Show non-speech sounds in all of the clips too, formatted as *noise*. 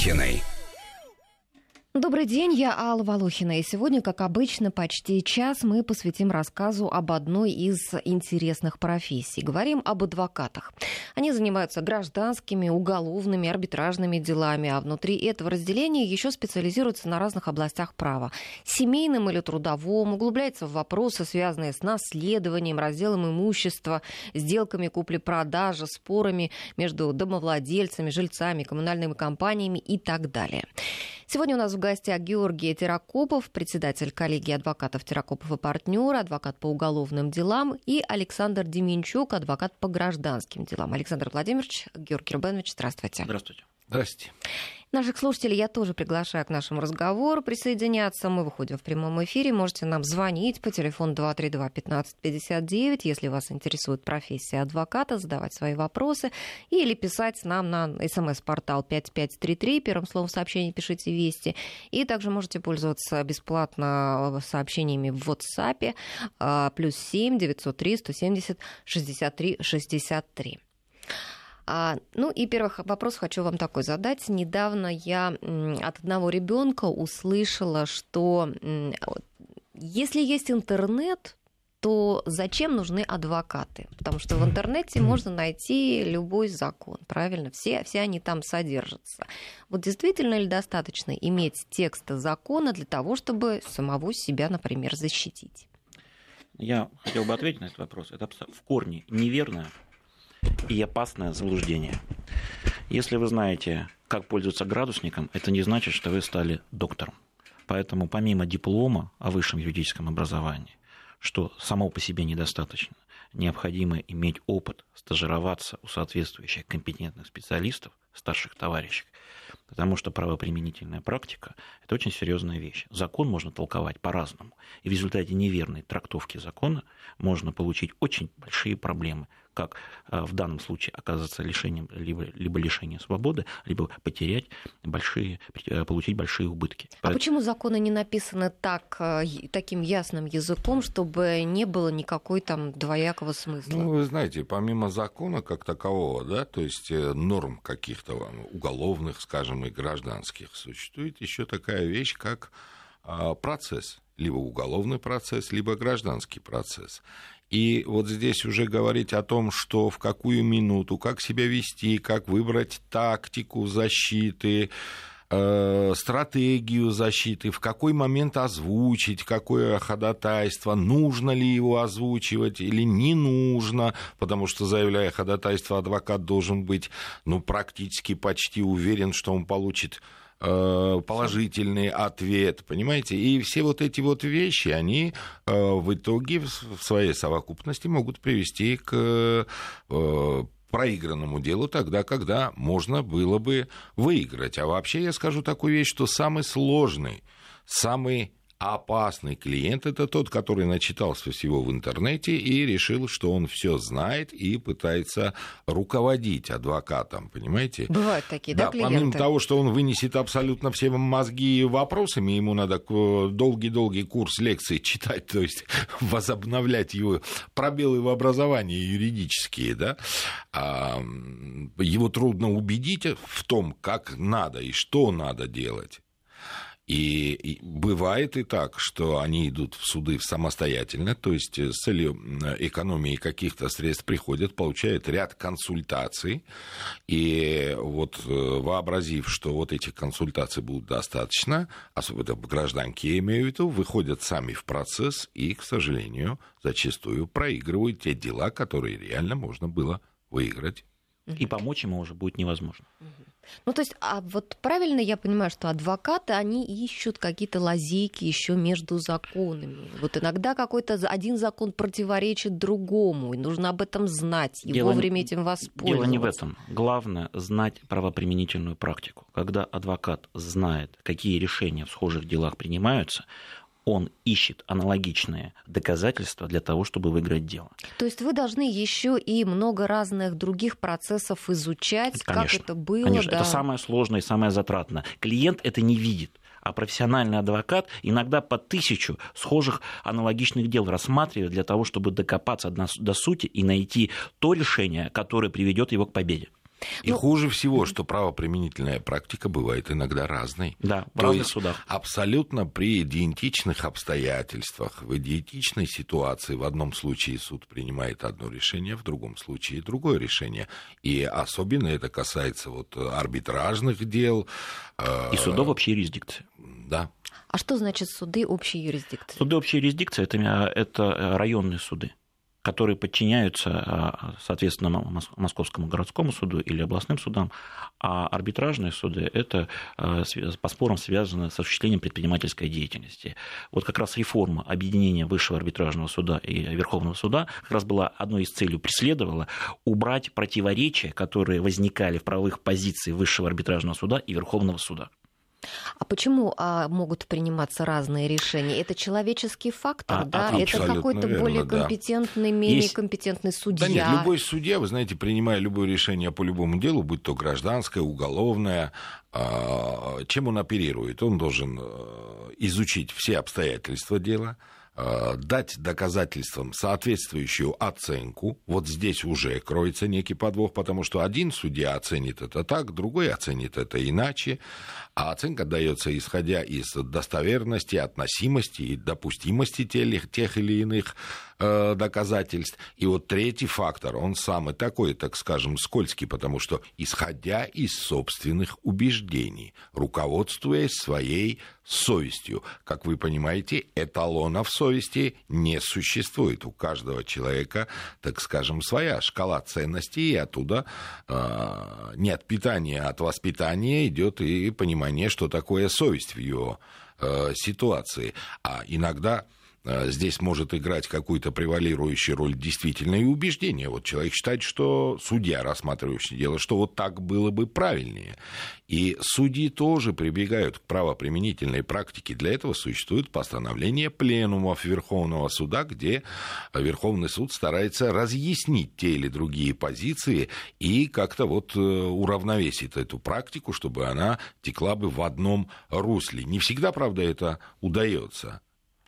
Волохиной. Добрый день, я Алла Волохина, и сегодня, как обычно, почти час мы посвятим рассказу об одной из интересных профессий. Говорим об адвокатах. Они занимаются гражданскими, уголовными, арбитражными делами, а внутри этого разделения еще специализируются на разных областях права. Семейным или трудовом, углубляются в вопросы, связанные с наследованием, разделом имущества, сделками купли-продажи, спорами между домовладельцами, жильцами, коммунальными компаниями и так далее. Сегодня у нас в гостях Георгий Теракопов, председатель коллегии адвокатов Теракопов и партнеры, адвокат по уголовным делам, и Александр Деменчук, адвокат по гражданским делам. Александр Владимирович, Георгий Рубенович, здравствуйте. Здравствуйте. Здравствуйте. Наших слушателей я тоже приглашаю к нашему разговору присоединяться. Мы выходим в прямом эфире. Можете нам звонить по телефону 232-1559, если вас интересует профессия адвоката, задавать свои вопросы или писать нам на смс-портал 5533. Первым словом сообщения пишите «Вести». И также можете пользоваться бесплатно сообщениями в WhatsApp а, плюс 7 903 170 63 63. А, ну и первый вопрос хочу вам такой задать. Недавно я от одного ребенка услышала, что если есть интернет, то зачем нужны адвокаты? Потому что в интернете можно найти любой закон, правильно? Все, все они там содержатся. Вот действительно ли достаточно иметь текст закона для того, чтобы самого себя, например, защитить? Я хотел бы ответить на этот вопрос. Это в корне неверно и опасное заблуждение. Если вы знаете, как пользоваться градусником, это не значит, что вы стали доктором. Поэтому помимо диплома о высшем юридическом образовании, что само по себе недостаточно, необходимо иметь опыт, стажироваться у соответствующих компетентных специалистов, старших товарищей, потому что правоприменительная практика – это очень серьезная вещь. Закон можно толковать по-разному, и в результате неверной трактовки закона можно получить очень большие проблемы – как э, в данном случае оказаться лишением, либо, либо лишение свободы, либо потерять большие, э, получить большие убытки. А Поэтому... почему законы не написаны так, э, таким ясным языком, чтобы не было никакой там двоякого смысла? Ну, вы знаете, помимо закона как такового, да, то есть норм каких-то уголовных, скажем, и гражданских, существует еще такая вещь, как а, процесс, либо уголовный процесс, либо гражданский процесс. И вот здесь уже говорить о том, что в какую минуту, как себя вести, как выбрать тактику защиты, э, стратегию защиты, в какой момент озвучить, какое ходатайство, нужно ли его озвучивать или не нужно, потому что, заявляя ходатайство, адвокат должен быть ну, практически почти уверен, что он получит Э, положительный ответ, понимаете? И все вот эти вот вещи, они э, в итоге в своей совокупности могут привести к проигранному делу тогда, когда можно было бы выиграть. А вообще я скажу такую вещь, что самый сложный, самый опасный клиент это тот, который начитался всего в интернете и решил, что он все знает и пытается руководить адвокатом, понимаете? Бывают такие, да, да клиенты? Помимо того, что он вынесет абсолютно все мозги вопросами, ему надо долгий-долгий курс лекций *laughs* читать, то есть *laughs* возобновлять его пробелы в образовании юридические, да, а, его трудно убедить в том, как надо и что надо делать. И, бывает и так, что они идут в суды самостоятельно, то есть с целью экономии каких-то средств приходят, получают ряд консультаций, и вот э, вообразив, что вот этих консультаций будут достаточно, особенно гражданки, я имею в виду, выходят сами в процесс и, к сожалению, зачастую проигрывают те дела, которые реально можно было выиграть. И помочь ему уже будет невозможно. Ну, то есть, а вот правильно я понимаю, что адвокаты, они ищут какие-то лазейки еще между законами. Вот иногда какой-то один закон противоречит другому, и нужно об этом знать и дело, вовремя этим воспользоваться. Дело не в этом. Главное знать правоприменительную практику. Когда адвокат знает, какие решения в схожих делах принимаются, он ищет аналогичные доказательства для того, чтобы выиграть дело. То есть вы должны еще и много разных других процессов изучать, конечно, как это было. Конечно, да. это самое сложное и самое затратное. Клиент это не видит а профессиональный адвокат иногда по тысячу схожих аналогичных дел рассматривает для того, чтобы докопаться до сути и найти то решение, которое приведет его к победе. И ну, хуже всего, что правоприменительная практика бывает иногда разной. Да, в То разных судах. Абсолютно при идентичных обстоятельствах, в идентичной ситуации в одном случае суд принимает одно решение, в другом случае другое решение. И особенно это касается вот арбитражных дел. И судов общей юрисдикции. Да. А что значит суды общей юрисдикции? Суды общей юрисдикции это, это районные суды которые подчиняются, а, соответственно, Московскому городскому суду или областным судам, а арбитражные суды – это а, по спорам связано с осуществлением предпринимательской деятельности. Вот как раз реформа объединения Высшего арбитражного суда и Верховного суда как раз была одной из целей преследовала убрать противоречия, которые возникали в правовых позициях Высшего арбитражного суда и Верховного суда. А почему а, могут приниматься разные решения? Это человеческий фактор, а, да? Это какой-то более компетентный, да. менее Есть... компетентный судья? Да нет, любой судья, вы знаете, принимая любое решение по любому делу, будь то гражданское, уголовное, а, чем он оперирует? Он должен э, изучить все обстоятельства дела, Э, дать доказательствам соответствующую оценку. Вот здесь уже кроется некий подвох, потому что один судья оценит это так, другой оценит это иначе, а оценка дается исходя из достоверности, относимости и допустимости тех, тех или иных э, доказательств. И вот третий фактор, он самый такой, так скажем, скользкий, потому что исходя из собственных убеждений, руководствуясь своей совестью. Как вы понимаете, эталонов совести не существует. У каждого человека, так скажем, своя шкала ценностей, и оттуда э, не от питания, а от воспитания идет и понимание, что такое совесть в ее э, ситуации. А иногда здесь может играть какую-то превалирующую роль действительное убеждение. Вот человек считает, что судья, рассматривающий дело, что вот так было бы правильнее. И судьи тоже прибегают к правоприменительной практике. Для этого существует постановление пленумов Верховного суда, где Верховный суд старается разъяснить те или другие позиции и как-то вот э, уравновесить эту практику, чтобы она текла бы в одном русле. Не всегда, правда, это удается.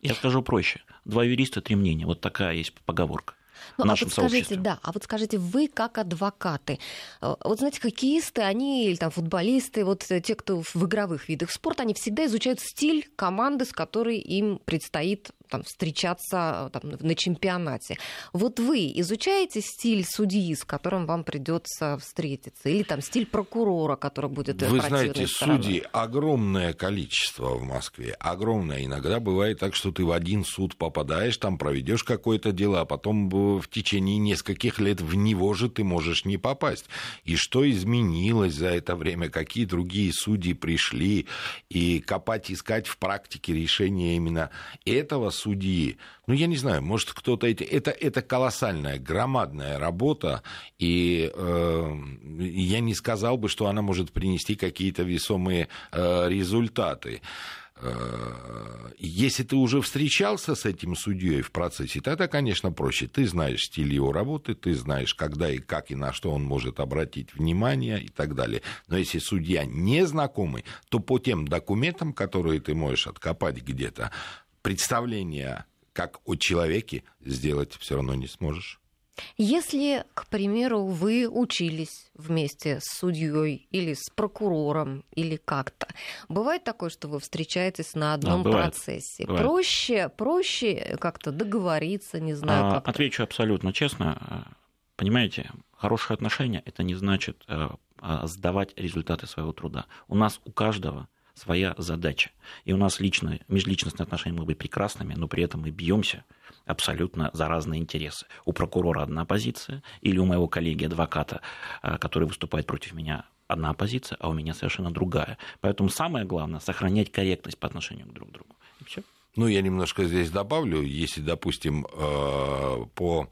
Я скажу проще. Два юриста, три мнения. Вот такая есть поговорка. Ну, а вот скажите, да, а вот скажите, вы как адвокаты, э, вот знаете, хоккеисты, они или там футболисты, вот те, кто в игровых видах спорта, они всегда изучают стиль команды, с которой им предстоит там, встречаться там, на чемпионате. Вот вы изучаете стиль судьи, с которым вам придется встретиться, или там стиль прокурора, который будет Вы знаете, стороны? судей огромное количество в Москве, огромное. Иногда бывает так, что ты в один суд попадаешь, там проведешь какое-то дело, а потом в течение нескольких лет в него же ты можешь не попасть. И что изменилось за это время, какие другие судьи пришли, и копать, искать в практике решения именно этого судьи. Ну, я не знаю, может, кто-то... Эти... Это, это колоссальная, громадная работа, и э, я не сказал бы, что она может принести какие-то весомые э, результаты. Э, если ты уже встречался с этим судьей в процессе, тогда, конечно, проще. Ты знаешь стиль его работы, ты знаешь, когда и как и на что он может обратить внимание и так далее. Но если судья не знакомый, то по тем документам, которые ты можешь откопать где-то, представление как о человеке сделать все равно не сможешь. Если, к примеру, вы учились вместе с судьей или с прокурором или как-то, бывает такое, что вы встречаетесь на одном да, бывает, процессе. Бывает. Проще, проще как-то договориться, не знаю. А, как отвечу абсолютно честно. Понимаете, хорошие отношения это не значит э, а, сдавать результаты своего труда. У нас у каждого своя задача. И у нас личные, межличностные отношения могут быть прекрасными, но при этом мы бьемся абсолютно за разные интересы. У прокурора одна позиция, или у моего коллеги-адвоката, э, который выступает против меня, одна позиция, а у меня совершенно другая. Поэтому самое главное – сохранять корректность по отношению к друг другу. И все. Ну, я немножко здесь добавлю. Если, допустим, э, по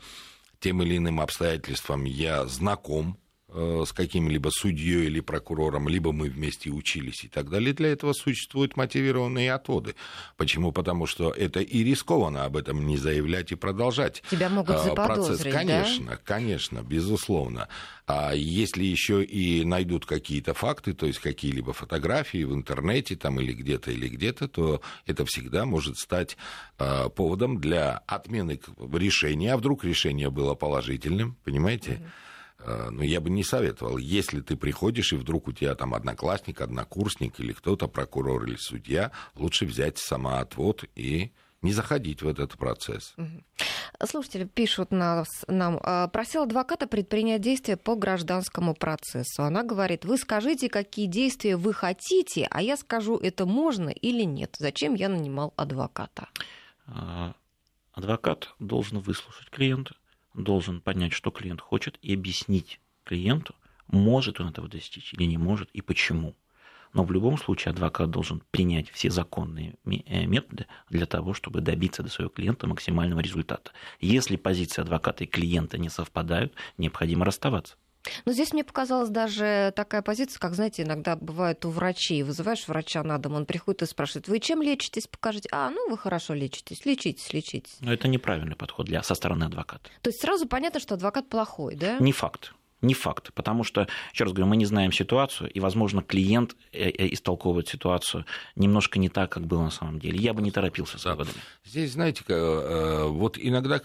тем или иным обстоятельствам я знаком с каким-либо судьей или прокурором, либо мы вместе учились и так далее. Для этого существуют мотивированные отводы. Почему? Потому что это и рискованно об этом не заявлять и продолжать. Тебя могут э, процесс. Конечно, да? конечно, безусловно. А если еще и найдут какие-то факты, то есть какие-либо фотографии в интернете там или где-то, или где-то, то это всегда может стать э, поводом для отмены решения. А вдруг решение было положительным, понимаете? Mm-hmm Э, но я бы не советовал, если ты приходишь, и вдруг у тебя там одноклассник, однокурсник или кто-то, прокурор или судья, лучше взять самоотвод и не заходить в этот процесс. Слушатели пишут нас, нам, «А, просил адвоката предпринять действия по гражданскому процессу. Она говорит, вы скажите, какие действия вы хотите, а я скажу, это можно или нет. Зачем я нанимал адвоката? А, адвокат должен выслушать клиента, должен понять, что клиент хочет, и объяснить клиенту, может он этого достичь или не может, и почему. Но в любом случае адвокат должен принять все законные э, методы для того, чтобы добиться до своего клиента максимального результата. Если позиции адвоката и клиента не совпадают, необходимо расставаться. Но здесь мне показалась даже такая позиция, как, знаете, иногда бывает у врачей. Вызываешь врача на дом, он приходит и спрашивает, вы чем лечитесь? Покажите. А, ну вы хорошо лечитесь, лечитесь, лечитесь. Но это неправильный подход для, со стороны адвоката. То есть сразу понятно, что адвокат плохой, да? Не факт. Не факт, потому что, еще раз говорю, мы не знаем ситуацию, и, возможно, клиент э, э, истолковывает ситуацию немножко не так, как было на самом деле. Я бы не торопился с выводами. Здесь, знаете, э, вот иногда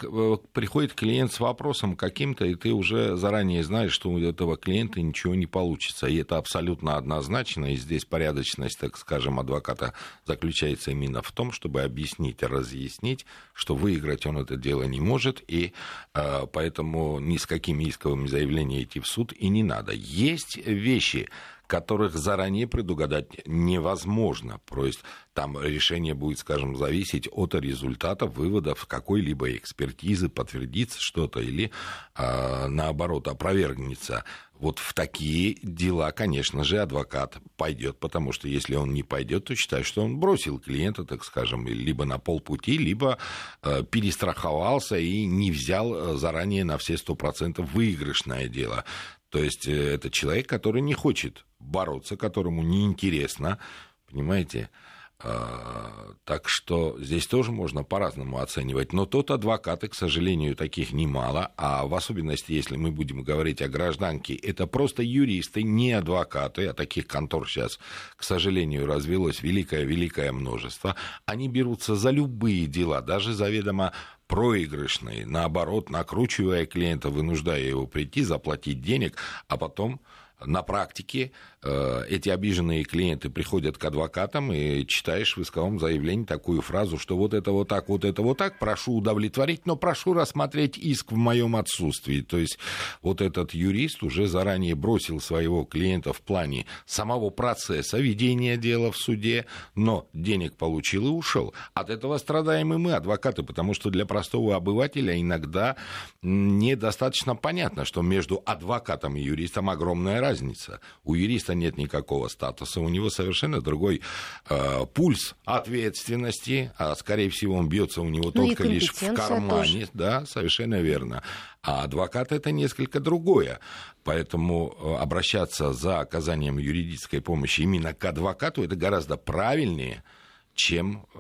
приходит клиент с вопросом каким-то, и ты уже заранее знаешь, что у этого клиента ничего не получится. И это абсолютно однозначно, и здесь порядочность, так скажем, адвоката заключается именно в том, чтобы объяснить, разъяснить, что выиграть он это дело не может, и поэтому ни с какими исковыми заявлениями идти в суд и не надо. Есть вещи, которых заранее предугадать невозможно. То есть там решение будет, скажем, зависеть от результата выводов какой-либо экспертизы, подтвердится что-то или, э, наоборот, опровергнется. Вот в такие дела, конечно же, адвокат пойдет, потому что если он не пойдет, то считай, что он бросил клиента, так скажем, либо на полпути, либо э, перестраховался и не взял э, заранее на все сто процентов выигрышное дело. То есть э, это человек, который не хочет бороться, которому неинтересно, понимаете, а, так что здесь тоже можно по-разному оценивать. Но тот адвокаты, к сожалению, таких немало. А в особенности, если мы будем говорить о гражданке, это просто юристы, не адвокаты. А таких контор сейчас, к сожалению, развелось великое-великое множество. Они берутся за любые дела, даже заведомо проигрышные, наоборот, накручивая клиента, вынуждая его прийти, заплатить денег, а потом на практике э, эти обиженные клиенты приходят к адвокатам и читаешь в исковом заявлении такую фразу, что вот это вот так, вот это вот так, прошу удовлетворить, но прошу рассмотреть иск в моем отсутствии. То есть вот этот юрист уже заранее бросил своего клиента в плане самого процесса ведения дела в суде, но денег получил и ушел. От этого страдаем и мы, адвокаты, потому что для простого обывателя иногда недостаточно понятно, что между адвокатом и юристом огромная разница. У юриста нет никакого статуса, у него совершенно другой э, пульс ответственности, а скорее всего он бьется у него ну только лишь в кармане. Тоже. Да, совершенно верно. А адвокат это несколько другое. Поэтому э, обращаться за оказанием юридической помощи именно к адвокату это гораздо правильнее, чем э,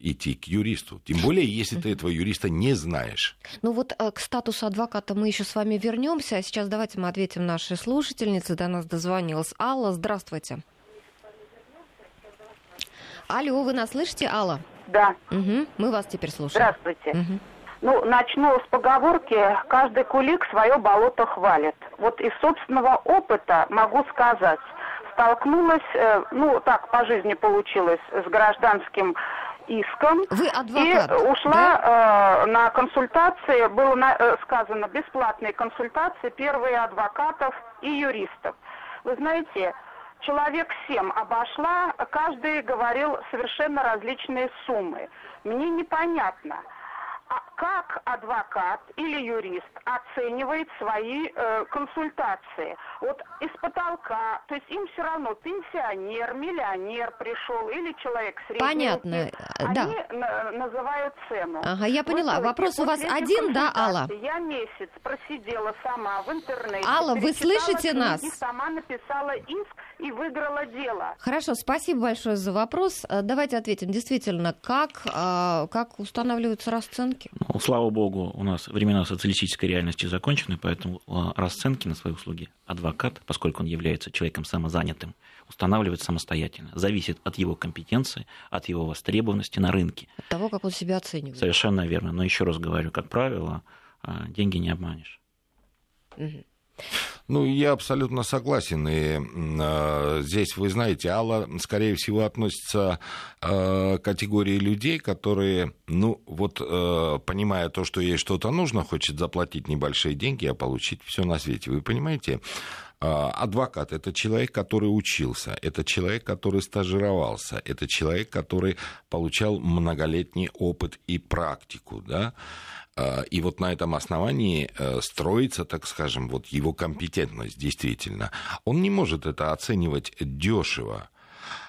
идти к юристу. Тем более, если ты этого юриста не знаешь. Ну вот э, к статусу адвоката мы еще с вами вернемся. А сейчас давайте мы ответим нашей слушательнице. До нас дозвонилась Алла. Здравствуйте. Алло, вы нас слышите, Алла? Да. Угу, мы вас теперь слушаем. Здравствуйте. Угу. Ну, начну с поговорки «каждый кулик свое болото хвалит». Вот из собственного опыта могу сказать – столкнулась, э, ну так по жизни получилось, с гражданским иском. Вы адвокат, И ушла да? э, на консультации, было на, э, сказано бесплатные консультации, первые адвокатов и юристов. Вы знаете, человек семь обошла, каждый говорил совершенно различные суммы. Мне непонятно – а как адвокат или юрист оценивает свои э, консультации? Вот из потолка, то есть им все равно пенсионер, миллионер пришел или человек средний. Понятно, э, они да. на- называют цену. Ага, я поняла. Вы Вопрос у вас один, да, Алла? Я месяц просидела сама в интернете. Алла, вы слышите книги, нас? Сама написала иск и выиграла дело. Хорошо, спасибо большое за вопрос. Э, давайте ответим. Действительно, как, а, как устанавливаются расценки? Слава богу, у нас времена социалистической реальности закончены, поэтому а, расценки на свои услуги адвокат, поскольку он является человеком самозанятым, устанавливает самостоятельно. Зависит от его компетенции, от его востребованности на рынке. От того, как он себя оценивает. Совершенно верно. Но еще раз говорю, как правило, а, деньги не обманешь. Угу. Ну, я абсолютно согласен. И э, здесь, вы знаете, Алла, скорее всего, относится э, к категории людей, которые, ну, вот, э, понимая то, что ей что-то нужно, хочет заплатить небольшие деньги, а получить все на свете. Вы понимаете? Адвокат – это человек, который учился, это человек, который стажировался, это человек, который получал многолетний опыт и практику, да, и вот на этом основании э, строится, так скажем, вот его компетентность действительно. Он не может это оценивать дешево.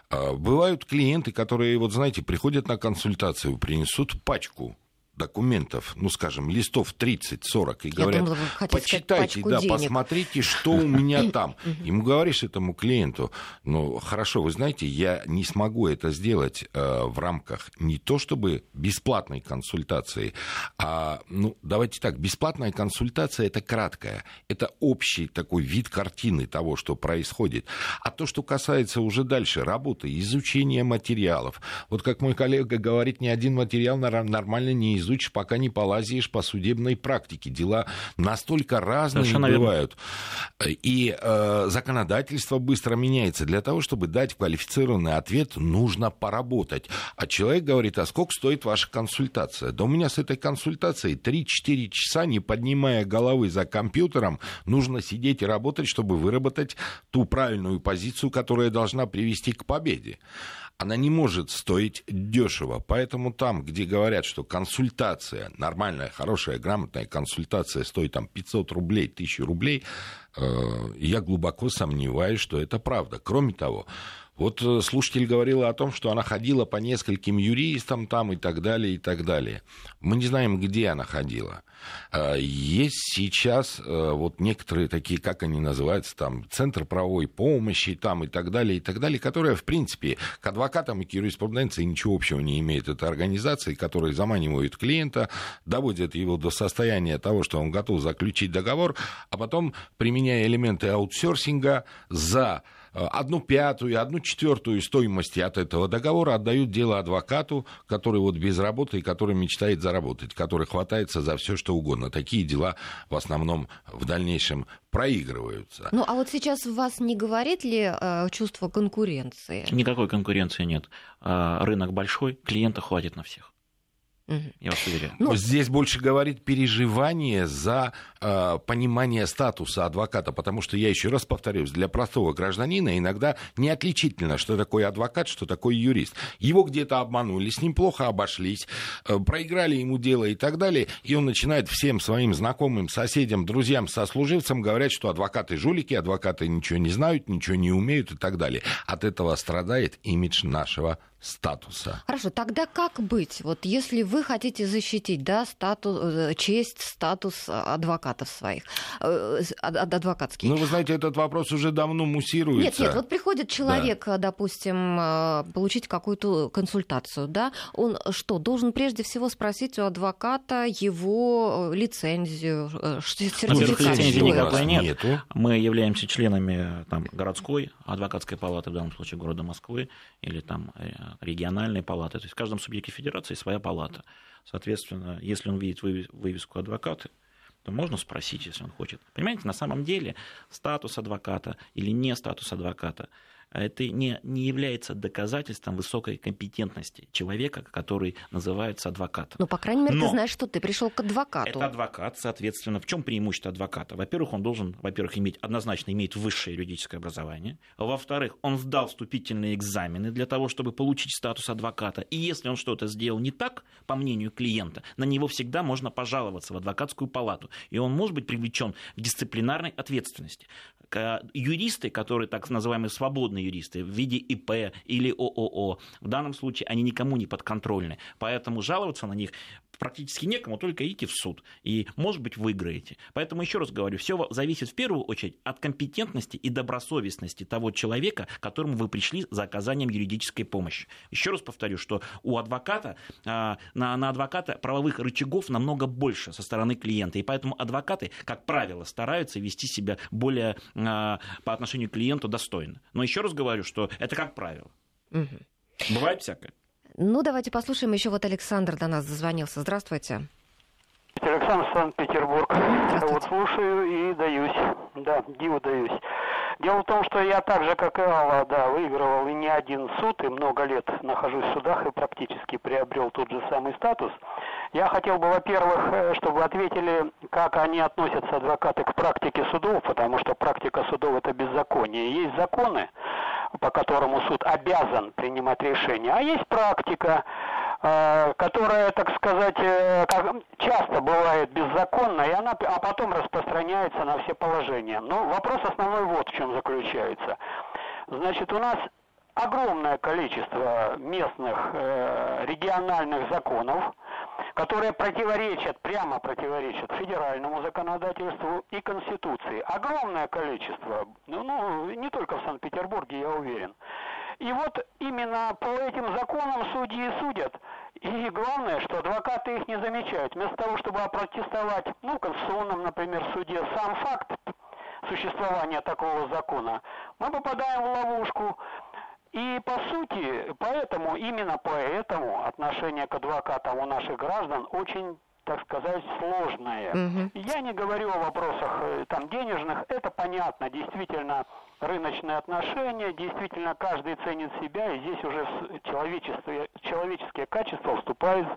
А, бывают клиенты, которые, вот знаете, приходят на консультацию, принесут пачку документов, ну, скажем, листов 30-40, и говорят, думала, почитайте, да, денег. посмотрите, что у меня *coughs* там. Ему говоришь этому клиенту, ну, хорошо, вы знаете, я не смогу это сделать э, в рамках не то чтобы бесплатной консультации, а, ну, давайте так, бесплатная консультация – это краткая, это общий такой вид картины того, что происходит. А то, что касается уже дальше работы, изучения материалов, вот как мой коллега говорит, ни один материал нормально не изучен, изучишь, пока не полазишь по судебной практике. Дела настолько разные Совершенно бывают. Верно. И э, законодательство быстро меняется. Для того, чтобы дать квалифицированный ответ, нужно поработать. А человек говорит, а сколько стоит ваша консультация? Да у меня с этой консультацией 3-4 часа, не поднимая головы за компьютером, нужно сидеть и работать, чтобы выработать ту правильную позицию, которая должна привести к победе она не может стоить дешево. Поэтому там, где говорят, что консультация, нормальная, хорошая, грамотная консультация стоит там 500 рублей, 1000 рублей, э, я глубоко сомневаюсь, что это правда. Кроме того, вот э, слушатель говорил о том, что она ходила по нескольким юристам там и так далее, и так далее. Мы не знаем, где она ходила. А, есть сейчас э, вот некоторые такие, как они называются, там, Центр правовой помощи там и так далее, и так далее, которые, в принципе, к адвокатам и к юриспруденции ничего общего не имеют. Это организации, которые заманивают клиента, доводят его до состояния того, что он готов заключить договор, а потом, применяя элементы аутсорсинга, за одну пятую, одну четвертую стоимости от этого договора отдают дело адвокату, который вот без работы и который мечтает заработать, который хватается за все что угодно. Такие дела в основном в дальнейшем проигрываются. Ну, а вот сейчас вас не говорит ли э, чувство конкуренции? Никакой конкуренции нет. Э, рынок большой, клиента хватит на всех. Я вас уверяю. Ну, Здесь больше говорит переживание за э, понимание статуса адвоката, потому что, я еще раз повторюсь, для простого гражданина иногда не отличительно, что такое адвокат, что такое юрист. Его где-то обманули, с ним плохо обошлись, э, проиграли ему дело и так далее, и он начинает всем своим знакомым, соседям, друзьям, сослуживцам говорить, что адвокаты жулики, адвокаты ничего не знают, ничего не умеют и так далее. От этого страдает имидж нашего статуса. Хорошо, тогда как быть? Вот если вы хотите защитить да, статус, э, честь, статус адвокатов своих, э, адвокатских. Ну, вы знаете, этот вопрос уже давно муссируется. Нет, нет, вот приходит человек, да. допустим, э, получить какую-то консультацию, да, он что, должен прежде всего спросить у адвоката его лицензию, сертификат? лицензии никакой нет. Нету. Мы являемся членами там, городской адвокатской палаты, в данном случае города Москвы, или там региональные палаты. То есть в каждом субъекте федерации своя палата. Соответственно, если он видит вывеску адвокаты, то можно спросить, если он хочет. Понимаете, на самом деле статус адвоката или не статус адвоката – это не, не является доказательством высокой компетентности человека, который называется адвокатом. Ну, по крайней мере, Но ты знаешь, что ты пришел к адвокату. Это адвокат, соответственно. В чем преимущество адвоката? Во-первых, он должен, во-первых, иметь однозначно иметь высшее юридическое образование. Во-вторых, он сдал вступительные экзамены для того, чтобы получить статус адвоката. И если он что-то сделал не так, по мнению клиента, на него всегда можно пожаловаться в адвокатскую палату. И он может быть привлечен к дисциплинарной ответственности. Юристы, которые так называемые свободные юристы в виде ИП или ООО. В данном случае они никому не подконтрольны. Поэтому жаловаться на них практически некому, только идти в суд. И, может быть, выиграете. Поэтому, еще раз говорю, все зависит в первую очередь от компетентности и добросовестности того человека, к которому вы пришли за оказанием юридической помощи. Еще раз повторю, что у адвоката, а, на, на адвоката правовых рычагов намного больше со стороны клиента. И поэтому адвокаты, как правило, стараются вести себя более по отношению к клиенту достойно. Но еще раз говорю, что это как правило. Угу. Бывает всякое. Ну, давайте послушаем. Еще вот Александр до нас зазвонился. Здравствуйте. Александр Санкт-Петербург. Вот слушаю и даюсь. Да, диву даюсь. Дело в том, что я так же, как и Алла, да, выигрывал и не один суд, и много лет нахожусь в судах и практически приобрел тот же самый статус. Я хотел бы, во-первых, э, чтобы ответили, как они относятся, адвокаты, к практике судов, потому что практика судов – это беззаконие. Есть законы, по которому суд обязан принимать решения, а есть практика, которая, так сказать, э, часто бывает беззаконна, и она, а потом распространяется на все положения. Но вопрос основной вот в чем заключается. Значит, у нас огромное количество местных э, региональных законов, которые противоречат, прямо противоречат федеральному законодательству и Конституции. Огромное количество, ну, ну не только в Санкт-Петербурге, я уверен. И вот именно по этим законам судьи судят. И главное, что адвокаты их не замечают. Вместо того, чтобы опротестовать, ну, в Конституционном, например, суде сам факт существования такого закона, мы попадаем в ловушку. И по сути, поэтому, именно поэтому отношение к адвокатам у наших граждан очень так сказать, сложное. Угу. Я не говорю о вопросах э, там денежных, это понятно, действительно рыночные отношения, действительно каждый ценит себя, и здесь уже человечество, человеческие качества вступают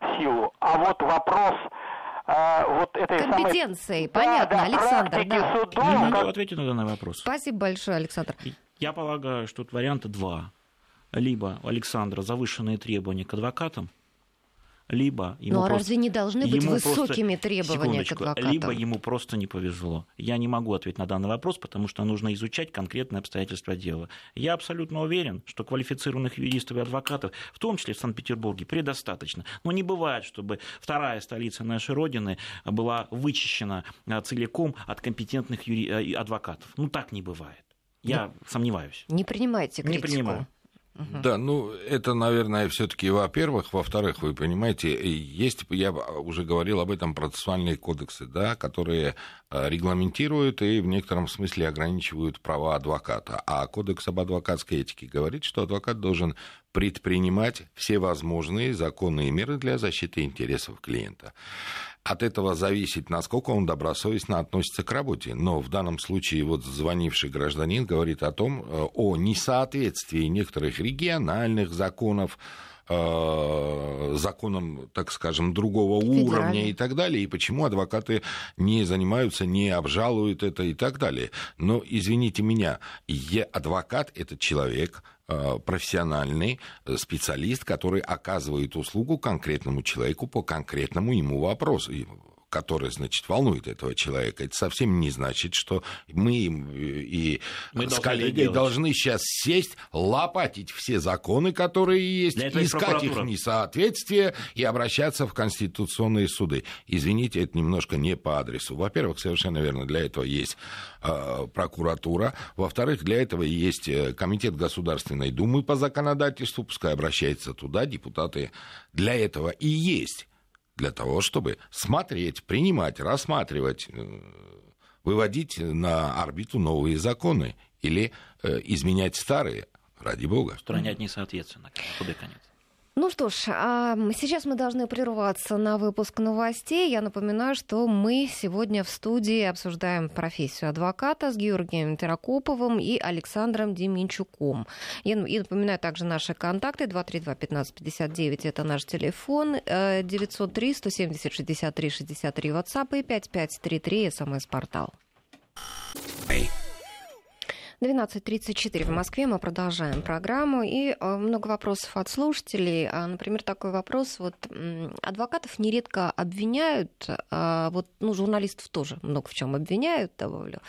в силу. А вот вопрос а, вот этой Компетенции, самой... понятно, да, Александр. Да. Судов, Не могу как... ответить на данный вопрос. Спасибо большое, Александр. Я полагаю, что тут варианта два. Либо у Александра завышенные требования к адвокатам, либо ему Ну а просто, разве не должны быть высокими просто, требования к адвокатам? Либо ему просто не повезло. Я не могу ответить на данный вопрос, потому что нужно изучать конкретные обстоятельства дела. Я абсолютно уверен, что квалифицированных юристов и адвокатов, в том числе в Санкт-Петербурге, предостаточно. Но не бывает, чтобы вторая столица нашей Родины была вычищена а, целиком от компетентных юри... Э, адвокатов. Ну так не бывает. Я не, сомневаюсь. Не принимайте критику. Не принимаю. Да, ну это, наверное, все-таки, во-первых, во-вторых, вы понимаете, есть, я уже говорил об этом, процессуальные кодексы, да, которые э, регламентируют и в некотором смысле ограничивают права адвоката. А кодекс об адвокатской этике говорит, что адвокат должен предпринимать все возможные законные меры для защиты интересов клиента от этого зависит, насколько он добросовестно относится к работе. Но в данном случае вот звонивший гражданин говорит о том, э, о несоответствии некоторых региональных законов, э, законам, так скажем, другого уровня и так далее, и почему адвокаты не занимаются, не обжалуют это и так далее. Но, извините меня, я, адвокат – это человек, профессиональный э, специалист, который оказывает услугу конкретному человеку по конкретному ему вопросу который, значит, волнует этого человека, это совсем не значит, что мы и мы с коллегой должны сейчас сесть, лопатить все законы, которые есть, искать их несоответствие и обращаться в конституционные суды. Извините, это немножко не по адресу. Во-первых, совершенно верно, для этого есть э, прокуратура. Во-вторых, для этого есть э, Комитет Государственной Думы по законодательству, пускай обращается туда, депутаты для этого и есть для того, чтобы смотреть, принимать, рассматривать, э, выводить на орбиту новые законы или э, изменять старые, ради бога. Устранять несоответственно, куда конец. Ну что ж, а сейчас мы должны прерваться на выпуск новостей. Я напоминаю, что мы сегодня в студии обсуждаем профессию адвоката с Георгием Теракоповым и Александром Деменчуком. И напоминаю также наши контакты 232-1559 это наш телефон, 903-170-63-63 WhatsApp и 5533 смс-портал. 12.34 в Москве. Мы продолжаем программу. И э, много вопросов от слушателей. А, например, такой вопрос. Вот адвокатов нередко обвиняют, а, вот, ну, журналистов тоже много в чем обвиняют, добавлю.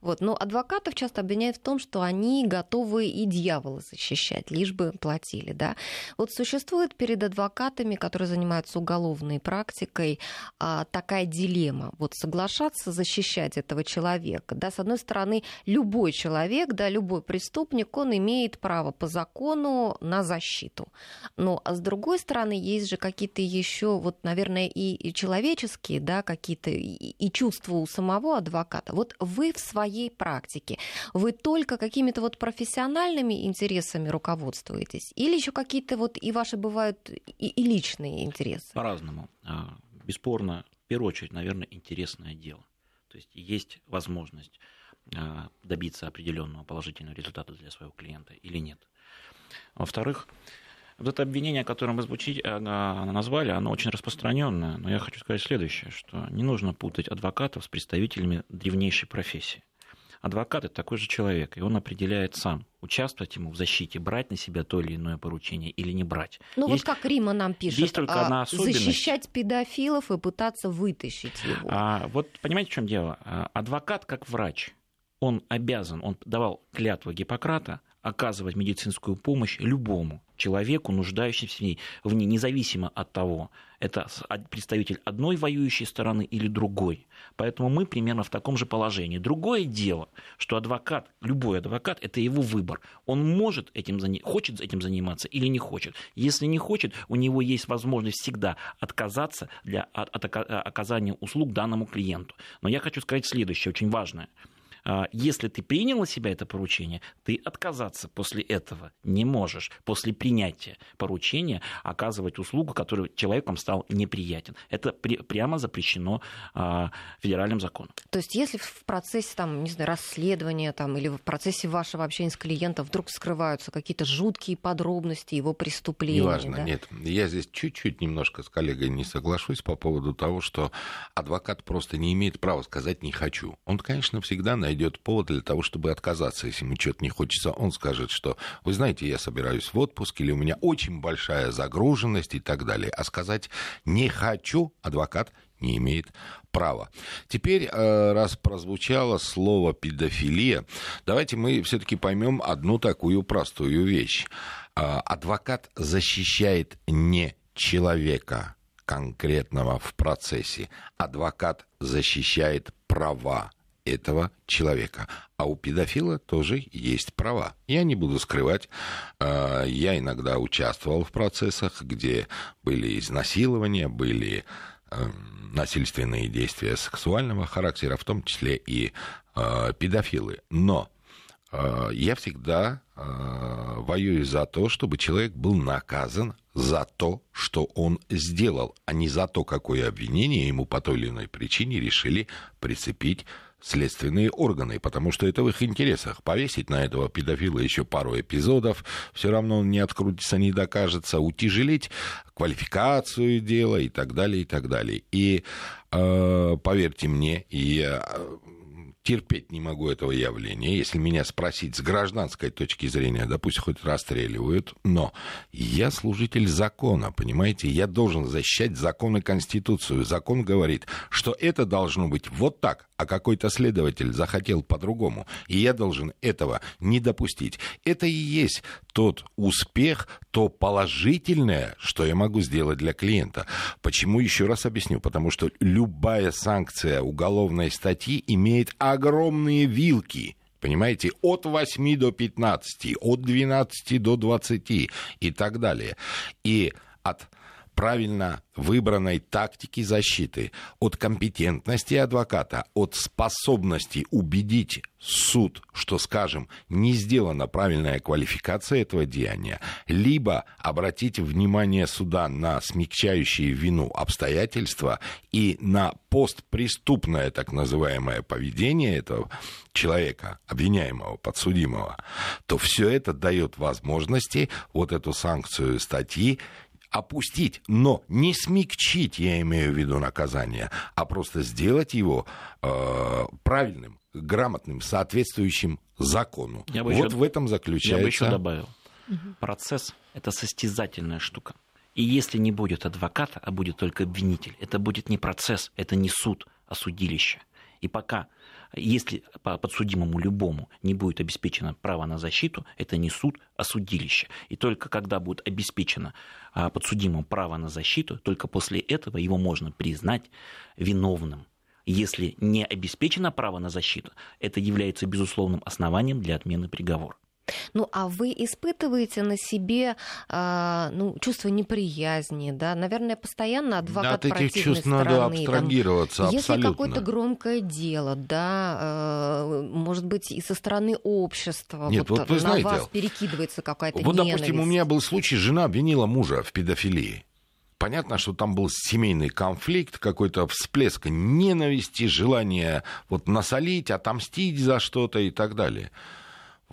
Вот, но адвокатов часто обвиняют в том, что они готовы и дьявола защищать, лишь бы платили, да. Вот существует перед адвокатами, которые занимаются уголовной практикой, а, такая дилемма. Вот соглашаться защищать этого человека, да, с одной стороны, любой человек человек, да, любой преступник, он имеет право по закону на защиту. Но а с другой стороны, есть же какие-то еще, вот, наверное, и, и человеческие, да, какие-то и, и чувства у самого адвоката. Вот вы в своей практике, вы только какими-то вот профессиональными интересами руководствуетесь, или еще какие-то вот и ваши бывают и, и личные интересы? По-разному. А, бесспорно, в первую очередь, наверное, интересное дело. То есть есть возможность добиться определенного положительного результата для своего клиента или нет. Во-вторых, вот это обвинение, которое вы звучите, а, назвали, оно очень распространенное. Но я хочу сказать следующее, что не нужно путать адвокатов с представителями древнейшей профессии. Адвокат – это такой же человек, и он определяет сам, участвовать ему в защите, брать на себя то или иное поручение или не брать. Ну есть, вот как Рима нам пишет, есть только а, одна особенность. защищать педофилов и пытаться вытащить его. А, вот понимаете, в чем дело? А, адвокат как врач, он обязан, он давал клятву Гиппократа оказывать медицинскую помощь любому человеку, нуждающемуся в ней, в ней, независимо от того, это представитель одной воюющей стороны или другой. Поэтому мы примерно в таком же положении. Другое дело, что адвокат, любой адвокат, это его выбор. Он может этим, хочет этим заниматься или не хочет. Если не хочет, у него есть возможность всегда отказаться для, от, от оказания услуг данному клиенту. Но я хочу сказать следующее, очень важное – а, если ты принял на себя это поручение, ты отказаться после этого не можешь, после принятия поручения оказывать услугу, которая человеком стал неприятен. Это при, прямо запрещено а, федеральным законом. То есть если в процессе там, не знаю, расследования там, или в процессе вашего общения с клиентом вдруг скрываются какие-то жуткие подробности его преступления. Неважно, да? нет. Я здесь чуть-чуть немножко с коллегой не соглашусь по поводу того, что адвокат просто не имеет права сказать «не хочу». Он, конечно, всегда найдет найдет повод для того, чтобы отказаться. Если ему что-то не хочется, он скажет, что, вы знаете, я собираюсь в отпуск, или у меня очень большая загруженность и так далее. А сказать «не хочу» адвокат не имеет права. Теперь, э, раз прозвучало слово педофилия, давайте мы все-таки поймем одну такую простую вещь. Э, адвокат защищает не человека конкретного в процессе. Адвокат защищает права этого человека. А у педофила тоже есть права. Я не буду скрывать, а, я иногда участвовал в процессах, где были изнасилования, были эм, насильственные действия сексуального характера, в том числе и а, педофилы. Но а, я всегда воюю за то, чтобы человек был наказан за то, что он сделал, а не за то, какое обвинение ему по той или иной причине решили прицепить следственные органы, потому что это в их интересах. Повесить на этого педофила еще пару эпизодов, все равно он не открутится, не докажется, утяжелить квалификацию дела и так далее, и так далее. И э, поверьте мне, я терпеть не могу этого явления. Если меня спросить с гражданской точки зрения, да пусть хоть расстреливают, но я служитель закона, понимаете? Я должен защищать закон и Конституцию. Закон говорит, что это должно быть вот так, а какой-то следователь захотел по-другому. И я должен этого не допустить. Это и есть тот успех, то положительное, что я могу сделать для клиента. Почему, еще раз объясню, потому что любая санкция уголовной статьи имеет огромные вилки. Понимаете, от 8 до 15, от 12 до 20 и так далее. И от правильно выбранной тактики защиты, от компетентности адвоката, от способности убедить суд, что, скажем, не сделана правильная квалификация этого деяния, либо обратить внимание суда на смягчающие вину обстоятельства и на постпреступное так называемое поведение этого человека, обвиняемого, подсудимого, то все это дает возможности вот эту санкцию статьи опустить, но не смягчить, я имею в виду наказание, а просто сделать его э, правильным, грамотным, соответствующим закону. Я бы вот еще, в этом заключается. Я бы еще добавил. Процесс – это состязательная штука. И если не будет адвоката, а будет только обвинитель, это будет не процесс, это не суд, а судилище. И пока если по подсудимому любому не будет обеспечено право на защиту, это не суд, а судилище. И только когда будет обеспечено а, подсудимому право на защиту, только после этого его можно признать виновным. Если не обеспечено право на защиту, это является безусловным основанием для отмены приговора. Ну, а вы испытываете на себе э, ну, чувство неприязни, да? Наверное, постоянно адвокат да, от этих чувств стороны. надо абстрагироваться там, Если какое-то громкое дело, да, э, может быть, и со стороны общества, Нет, вот, вот вы на знаете, вас перекидывается какая-то Вот, ненависть. допустим, у меня был случай, жена обвинила мужа в педофилии. Понятно, что там был семейный конфликт, какой-то всплеск ненависти, желание вот насолить, отомстить за что-то и так далее.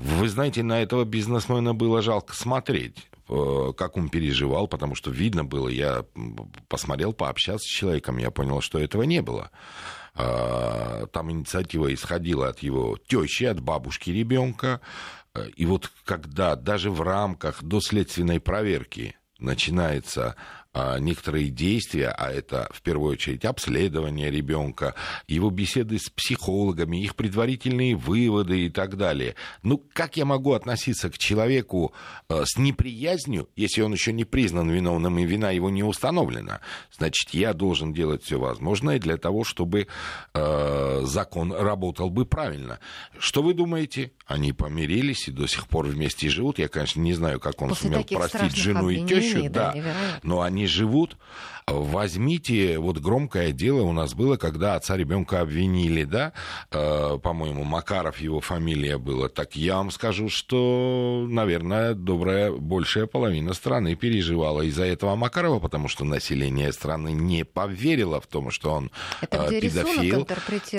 Вы знаете, на этого бизнесмена было жалко смотреть э, как он переживал, потому что видно было, я посмотрел, пообщался с человеком, я понял, что этого не было. А, там инициатива исходила от его тещи, от бабушки ребенка. И вот когда даже в рамках доследственной проверки начинается некоторые действия, а это в первую очередь обследование ребенка, его беседы с психологами, их предварительные выводы и так далее. Ну, как я могу относиться к человеку а, с неприязнью, если он еще не признан виновным и вина его не установлена? Значит, я должен делать все возможное для того, чтобы э, закон работал бы правильно. Что вы думаете? Они помирились и до сих пор вместе живут. Я, конечно, не знаю, как он После сумел простить жену и тещу, да, да, но они живут. Возьмите, вот громкое дело у нас было, когда отца ребенка обвинили, да, э, по-моему, Макаров его фамилия была. Так я вам скажу, что, наверное, добрая большая половина страны переживала из-за этого Макарова, потому что население страны не поверило в том, что он это э, педофил.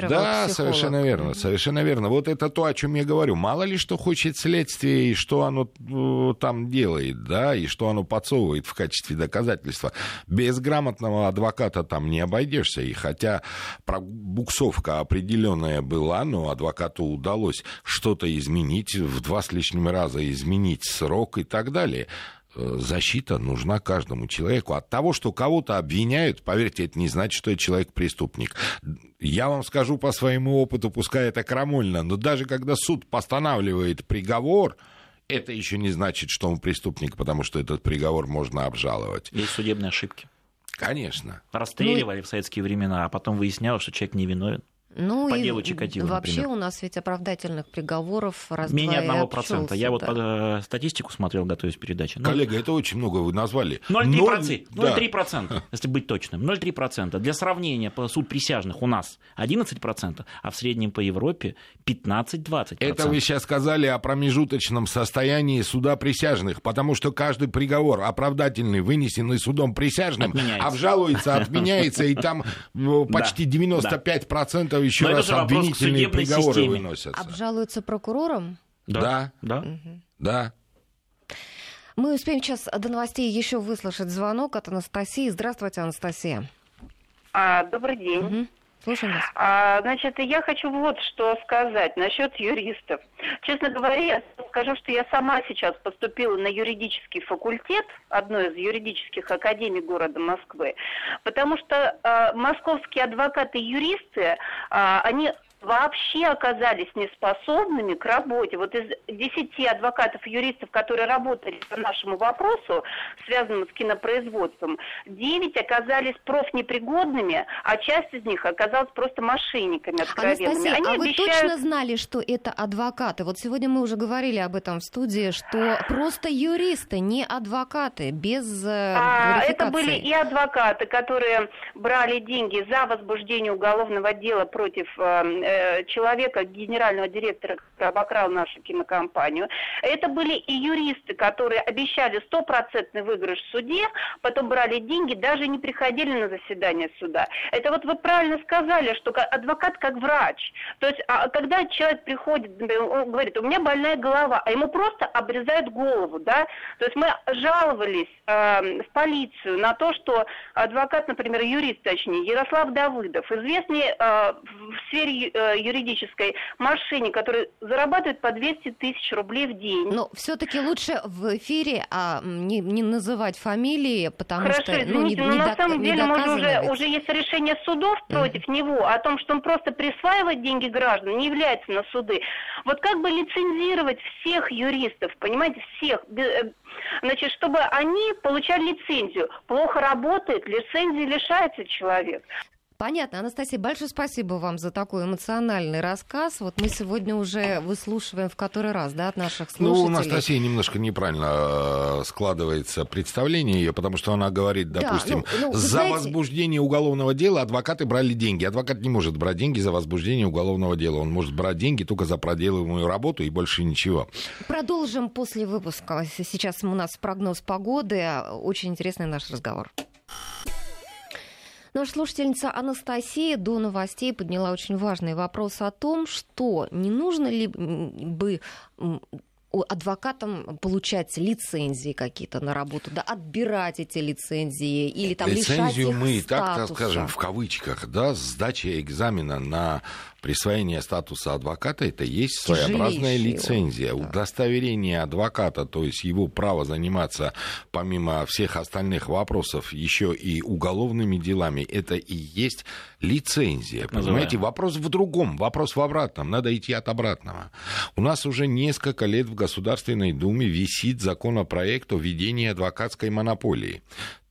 Да, психолог. совершенно верно, совершенно верно. Вот это то, о чем я говорю. Мало ли что хочет следствие и что оно э, там делает, да, и что оно подсовывает в качестве доказательства. Без грамотного адвоката там не обойдешься. И хотя буксовка определенная была, но адвокату удалось что-то изменить, в два с лишним раза изменить срок и так далее э, защита нужна каждому человеку. От того, что кого-то обвиняют, поверьте, это не значит, что этот человек преступник. Я вам скажу по своему опыту, пускай это крамольно, но даже когда суд постанавливает приговор, это еще не значит, что он преступник, потому что этот приговор можно обжаловать. Есть судебные ошибки. Конечно. Расстреливали ну, в советские времена, а потом выяснялось, что человек невиновен. Ну по и делу Чикатило, вообще например. у нас ведь оправдательных приговоров раз Менее одного процента. Я да. вот по э, статистику смотрел, готовясь к передаче. Ну, Коллега, это очень много вы назвали. 0,3%, 0,3% да. *laughs* если быть точным. 0,3%. Для сравнения, по суд присяжных у нас 11%, а в среднем по Европе 15-20%. Это вы сейчас сказали о промежуточном состоянии суда присяжных, потому что каждый приговор оправдательный, вынесенный судом присяжным, отменяется. обжалуется, отменяется, и там ну, *laughs* почти 95% еще Но раз обвинительные приговоры системе. выносятся. Обжалуются прокурором? Да. Да. Угу. да. Мы успеем сейчас до новостей еще выслушать звонок от Анастасии. Здравствуйте, Анастасия. А, добрый день. Угу. Слушаем вас. А, значит, я хочу вот что сказать насчет юристов. Честно говоря, я скажу, что я сама сейчас поступила на юридический факультет одной из юридических академий города Москвы, потому что а, московские адвокаты и юристы, а, они вообще оказались неспособными к работе. Вот из десяти адвокатов и юристов, которые работали по нашему вопросу, связанному с кинопроизводством, девять оказались профнепригодными, а часть из них оказалась просто мошенниками откровенными. Анастасия, Они а обещают... вы точно знали, что это адвокаты? Вот сегодня мы уже говорили об этом в студии, что просто юристы, не адвокаты, без э, а, Это были и адвокаты, которые брали деньги за возбуждение уголовного дела против э, человека, генерального директора, который обокрал нашу кинокомпанию. Это были и юристы, которые обещали стопроцентный выигрыш в суде, потом брали деньги, даже не приходили на заседание суда. Это вот вы правильно сказали, что адвокат как врач. То есть, а когда человек приходит, он говорит, у меня больная голова, а ему просто обрезают голову, да? То есть мы жаловались в полицию на то, что адвокат, например, юрист, точнее, Ярослав Давыдов, известный э, в сфере э, юридической машине, которая зарабатывает по 200 тысяч рублей в день. Но все-таки лучше в эфире а, не, не называть фамилии, потому Хорошо, что ну, не, но не на самом деле мы уже, уже есть решение судов против mm. него о том, что он просто присваивает деньги граждан, не является на суды. Вот как бы лицензировать всех юристов, понимаете, всех, э, значит, чтобы они получали лицензию. Плохо работает, лицензии лишается человек. Понятно. Анастасия, большое спасибо вам за такой эмоциональный рассказ. Вот мы сегодня уже выслушиваем в который раз, да, от наших слушателей. Ну, у Анастасии немножко неправильно э, складывается представление ее, потому что она говорит, допустим, да, ну, ну, за знаете... возбуждение уголовного дела адвокаты брали деньги. Адвокат не может брать деньги за возбуждение уголовного дела. Он может брать деньги только за проделываемую работу и больше ничего. Продолжим после выпуска. Сейчас у нас прогноз погоды. Очень интересный наш разговор. Наша слушательница Анастасия до новостей подняла очень важный вопрос о том, что не нужно ли бы адвокатам получать лицензии какие-то на работу, да, отбирать эти лицензии или там Лицензию лишать их мы, статуса. так, так скажем, в кавычках, да, сдача экзамена на присвоение статуса адвоката это есть своеобразная лицензия. да. Удостоверение адвоката, то есть его право заниматься помимо всех остальных вопросов еще и уголовными делами, это и есть лицензия. Понимаете, называемая. вопрос в другом, вопрос в обратном. Надо идти от обратного. У нас уже несколько лет в Государственной Думе висит законопроект о введении адвокатской монополии.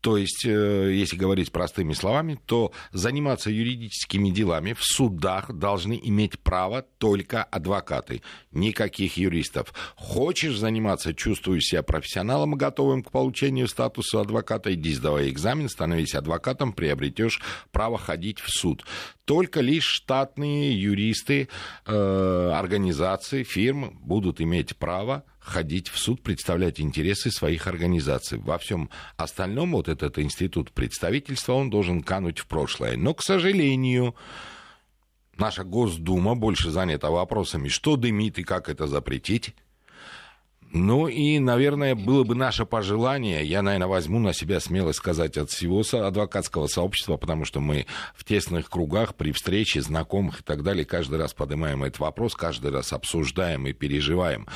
То есть, э, если говорить простыми словами, то заниматься юридическими делами в судах должны иметь право только адвокаты, никаких юристов. Хочешь заниматься, чувствуешь себя профессионалом, готовым к получению статуса адвоката, иди сдавай экзамен, становись адвокатом, приобретешь право ходить в суд. Только лишь штатные юристы, э, организации, фирмы будут иметь право ходить в суд, представлять интересы своих организаций. Во всем остальном вот этот институт представительства, он должен кануть в прошлое. Но, к сожалению, наша Госдума больше занята вопросами, что дымит и как это запретить. Ну и, наверное, было бы наше пожелание, я, наверное, возьму на себя смелость сказать от всего адвокатского сообщества, потому что мы в тесных кругах, при встрече, знакомых и так далее, каждый раз поднимаем этот вопрос, каждый раз обсуждаем и переживаем.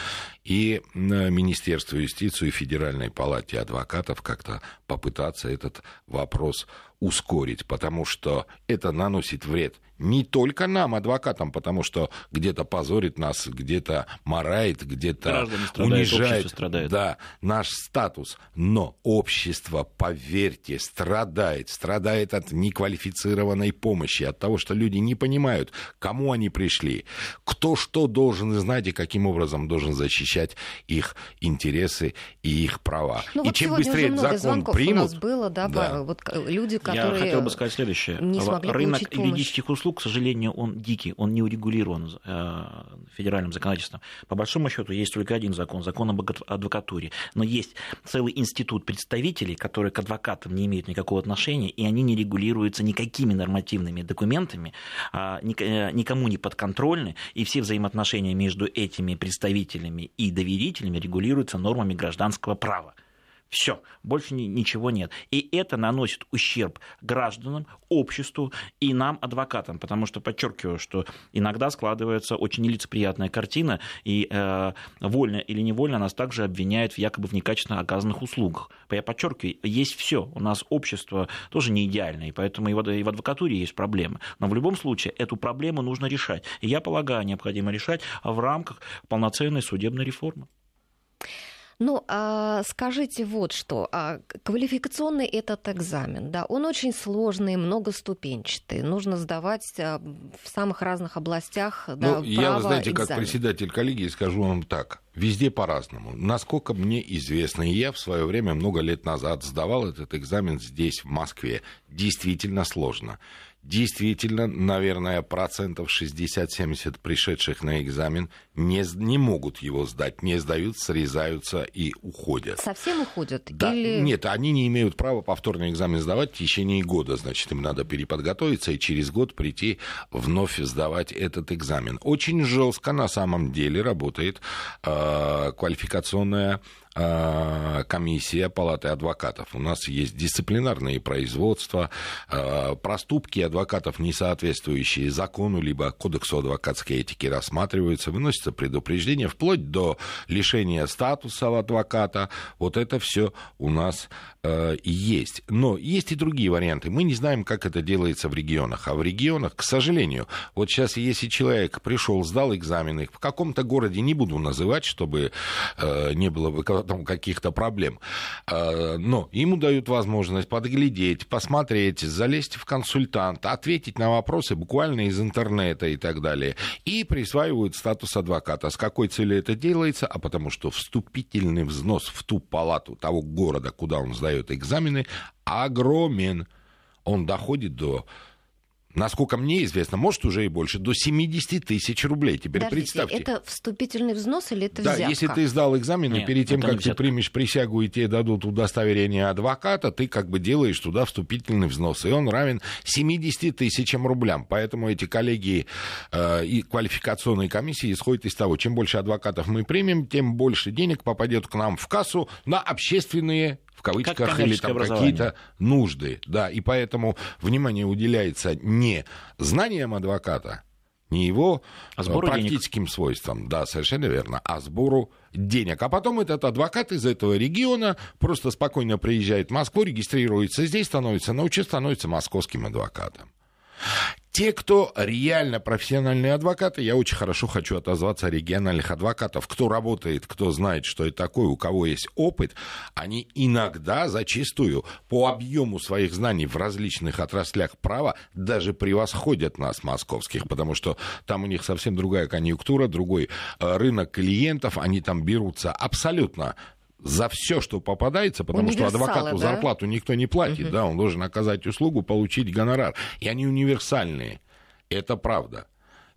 И Министерству юстиции и Федеральной палате адвокатов как-то попытаться этот вопрос ускорить, потому что это наносит вред не только нам, адвокатам, потому что где-то позорит нас, где-то морает, где-то унижает страдает. да, наш статус. Но общество, поверьте, страдает. Страдает от неквалифицированной помощи, от того, что люди не понимают, кому они пришли, кто что должен знать и каким образом должен защищать их интересы и их права. Ну, и вот чем быстрее уже много закон звонков примут, у нас было, да, Да. вот к- люди, Я которые... хотел бы сказать следующее. не смогли Рынок юридических услуг, к сожалению, он дикий, он не урегулирован э, федеральным законодательством. По большому счету есть только один закон, закон об адвок- адвокатуре. Но есть целый институт представителей, которые к адвокатам не имеют никакого отношения, и они не регулируются никакими нормативными документами, а, э, никому не подконтрольны, и все взаимоотношения между этими представителями и доверителями регулируются нормами гражданского права. Все, больше ни- ничего нет. И это наносит ущерб гражданам, обществу и нам, адвокатам, потому что, подчеркиваю, что иногда складывается очень нелицеприятная картина, и э, вольно или невольно нас также обвиняют в якобы в некачественно оказанных услугах. Я подчеркиваю, есть все. У нас общество тоже не идеальное, и поэтому и в, адвокатуре есть проблемы. Но в любом случае эту проблему нужно решать. И я полагаю, необходимо решать в рамках полноценной судебной реформы. Ну, а, скажите вот что. А, квалификационный этот экзамен, да, он очень сложный, многоступенчатый. Нужно сдавать а, в самых разных областях да, Ну, я, вы право знаете, как экзамен. председатель коллегии скажу вам так. Везде по-разному. Насколько мне известно, и я в свое время, много лет назад, сдавал этот экзамен здесь, в Москве. Действительно сложно. Действительно, наверное, процентов 60-70 пришедших на экзамен не, не могут его сдать, не сдают, срезаются и уходят. Совсем уходят? Да, Или... Нет, они не имеют права повторный экзамен сдавать в течение года. Значит, им надо переподготовиться и через год прийти вновь сдавать этот экзамен. Очень жестко на самом деле работает э, квалификационная комиссия Палаты адвокатов. У нас есть дисциплинарные производства, э, проступки адвокатов, не соответствующие закону, либо кодексу адвокатской этики, рассматриваются, выносятся предупреждения, вплоть до лишения статуса адвоката. Вот это все у нас э, есть. Но есть и другие варианты. Мы не знаем, как это делается в регионах. А в регионах, к сожалению, вот сейчас, если человек пришел, сдал экзамены в каком-то городе, не буду называть, чтобы э, не было там каких-то проблем, э, но ему дают возможность подглядеть, посмотреть, залезть в консультанта, ответить на вопросы буквально из интернета и так далее. И присваивают статус адвоката. С какой целью это делается? А потому что вступительный взнос в ту палату того города, куда он сдает экзамены, огромен. Он доходит до насколько мне известно, может уже и больше, до 70 тысяч рублей. Теперь Подождите, представьте. это вступительный взнос или это да, взятка? если ты сдал экзамены, Нет, перед тем, как не ты взятка. примешь присягу и тебе дадут удостоверение адвоката, ты как бы делаешь туда вступительный взнос, и он равен 70 тысячам рублям. Поэтому эти коллеги э, и квалификационной комиссии исходят из того, чем больше адвокатов мы примем, тем больше денег попадет к нам в кассу на общественные в кавычках или там какие-то нужды, да, и поэтому внимание уделяется не знаниям адвоката, не его А э, сбору денег. практическим свойствам, да, совершенно верно, а сбору денег. А потом этот адвокат из этого региона просто спокойно приезжает в Москву, регистрируется здесь, становится на учет, становится московским адвокатом. Те, кто реально профессиональные адвокаты, я очень хорошо хочу отозваться о региональных адвокатов. Кто работает, кто знает, что это такое, у кого есть опыт, они иногда, зачастую, по объему своих знаний в различных отраслях права даже превосходят нас, московских, потому что там у них совсем другая конъюнктура, другой э, рынок клиентов, они там берутся абсолютно за все, что попадается, потому что адвокату да? зарплату никто не платит, да, он должен оказать услугу, получить гонорар. И они универсальные. Это правда.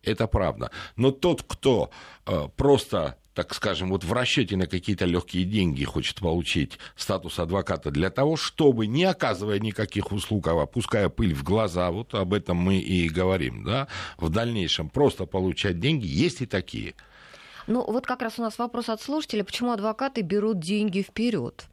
Это правда. Но тот, кто э, просто, так скажем, вот в расчете на какие-то легкие деньги хочет получить статус адвоката для того, чтобы, не оказывая никаких услуг, а опуская пыль в глаза, вот об этом мы и говорим, да, в дальнейшем просто получать деньги, есть и такие. Ну, вот как раз у нас вопрос от слушателя, почему адвокаты берут деньги вперед?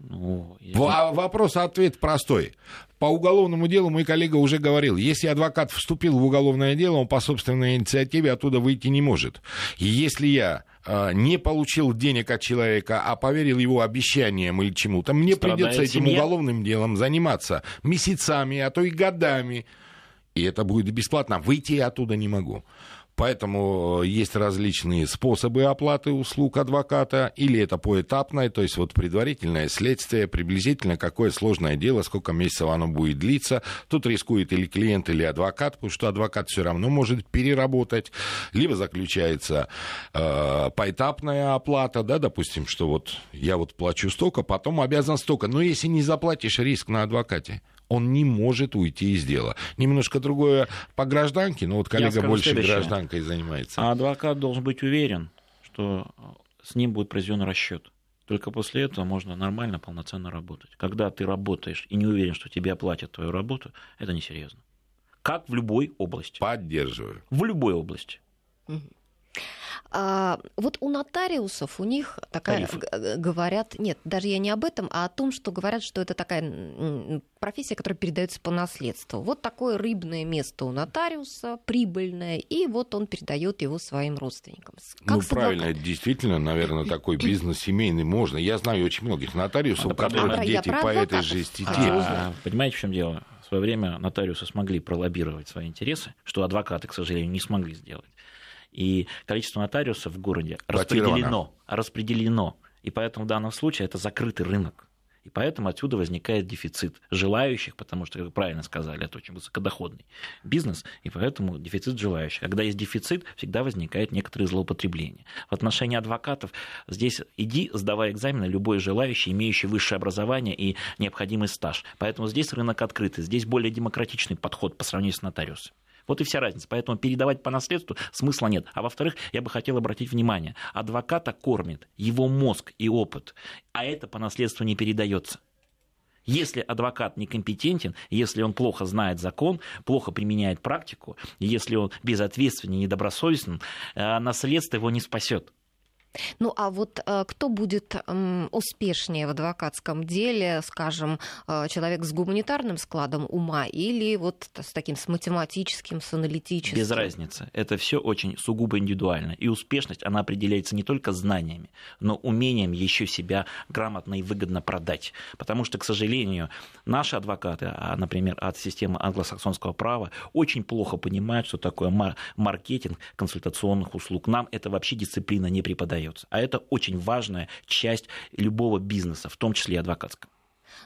Ну, я- Во- Вопрос-ответ простой. По уголовному делу мой коллега уже говорил, если адвокат вступил в уголовное дело, он по собственной инициативе оттуда выйти не может. И если я э, не получил денег от человека, а поверил его обещаниям или чему-то, мне Страдает придется этим семья. уголовным делом заниматься месяцами, а то и годами. И это будет бесплатно. Выйти я оттуда не могу. Поэтому э, есть различные способы оплаты услуг адвоката, или это поэтапное, то есть вот предварительное следствие, приблизительно какое сложное дело, сколько месяцев оно будет длиться. Тут рискует или клиент, или адвокат, потому что адвокат все равно может переработать. Либо заключается э, поэтапная оплата, да, допустим, что вот я вот плачу столько, потом обязан столько. Но если не заплатишь, риск на адвокате он не может уйти из дела. Немножко другое по гражданке, но вот коллега больше следующее. гражданкой занимается. А адвокат должен быть уверен, что э, с ним будет произведен расчет. Только после этого можно нормально, полноценно работать. Когда ты работаешь и не уверен, что тебе оплатят твою работу, это несерьезно. Как в любой области. Поддерживаю. В любой области. А, вот у нотариусов у них такая Тарифы. говорят, нет, даже я не об этом, а о том, что говорят, что это такая профессия, которая передается по наследству. Вот такое рыбное место у нотариуса, прибыльное, и вот он передает его своим родственникам. Как ну, правильно, это действительно, наверное, такой бизнес семейный можно. Я знаю очень многих нотариусов, у правда. которых Я дети по этой же узнать. А, понимаете, в чем дело? В свое время нотариусы смогли пролоббировать свои интересы, что адвокаты, к сожалению, не смогли сделать. И количество нотариусов в городе распределено, распределено. И поэтому в данном случае это закрытый рынок. И поэтому отсюда возникает дефицит желающих, потому что, как вы правильно сказали, это очень высокодоходный бизнес, и поэтому дефицит желающих. Когда есть дефицит, всегда возникает некоторые злоупотребления. В отношении адвокатов здесь иди, сдавай экзамены, любой желающий, имеющий высшее образование и необходимый стаж. Поэтому здесь рынок открытый, здесь более демократичный подход по сравнению с нотариусом. Вот и вся разница. Поэтому передавать по наследству смысла нет. А во-вторых, я бы хотел обратить внимание, адвоката кормит его мозг и опыт, а это по наследству не передается. Если адвокат некомпетентен, если он плохо знает закон, плохо применяет практику, если он безответственен, недобросовестен, э, наследство его не спасет. Ну а вот э, кто будет успешнее в адвокатском деле, скажем, э, человек с гуманитарным складом ума или вот с таким с математическим, с аналитическим? Без разницы. Это все очень сугубо индивидуально. И успешность, она определяется не только знаниями, но умением еще себя грамотно и выгодно продать. Потому что, к сожалению, наши адвокаты, а, например, от системы англосаксонского права, очень плохо понимают, что такое мар- маркетинг консультационных услуг. Нам это вообще дисциплина не преподается. А это очень важная часть любого бизнеса, в том числе и адвокатского.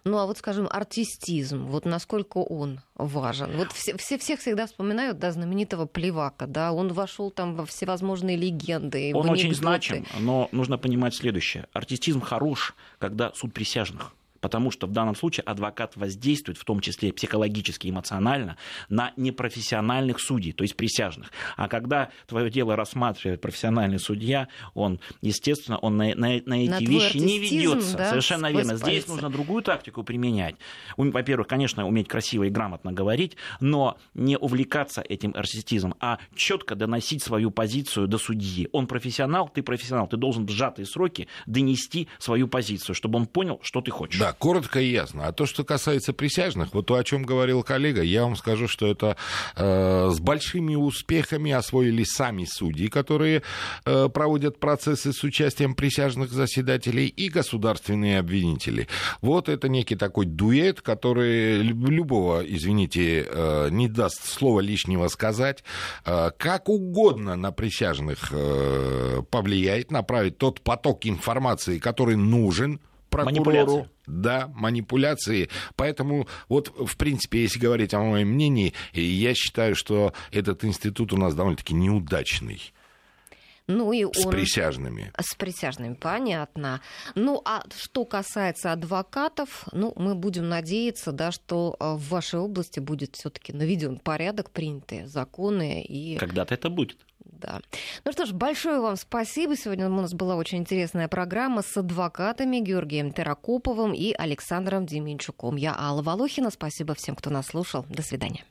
Ну а вот, скажем, артистизм, вот насколько он важен? Вот все, все, всех всегда вспоминают, да, знаменитого Плевака, да, он вошел там во всевозможные легенды. Он очень значим, но нужно понимать следующее. Артистизм хорош, когда суд присяжных. Потому что в данном случае адвокат воздействует, в том числе психологически, эмоционально, на непрофессиональных судей, то есть присяжных. А когда твое дело рассматривает профессиональный судья, он, естественно, он на, на, на эти на вещи не ведется. Да, Совершенно верно. Здесь нужно другую тактику применять. Во-первых, конечно, уметь красиво и грамотно говорить, но не увлекаться этим арсистизмом, а четко доносить свою позицию до судьи. Он профессионал, ты профессионал, ты должен в сжатые сроки донести свою позицию, чтобы он понял, что ты хочешь. Да, коротко и ясно. А то, что касается присяжных, вот то, о чем говорил коллега, я вам скажу, что это э, с большими успехами освоили сами судьи, которые э, проводят процессы с участием присяжных заседателей и государственные обвинители. Вот это некий такой дуэт, который любого, извините, э, не даст слова лишнего сказать, э, как угодно на присяжных э, повлияет, направить тот поток информации, который нужен прокурору. Да, манипуляции. Поэтому, вот, в принципе, если говорить о моем мнении, я считаю, что этот институт у нас довольно-таки неудачный. Ну и он... С присяжными. С присяжными, понятно. Ну, а что касается адвокатов, ну, мы будем надеяться, да, что э, в вашей области будет все таки наведен порядок, принятые законы и... Когда-то это будет. Да. Ну что ж, большое вам спасибо. Сегодня у нас была очень интересная программа с адвокатами Георгием Теракоповым и Александром Деменчуком. Я Алла Волохина. Спасибо всем, кто нас слушал. До свидания.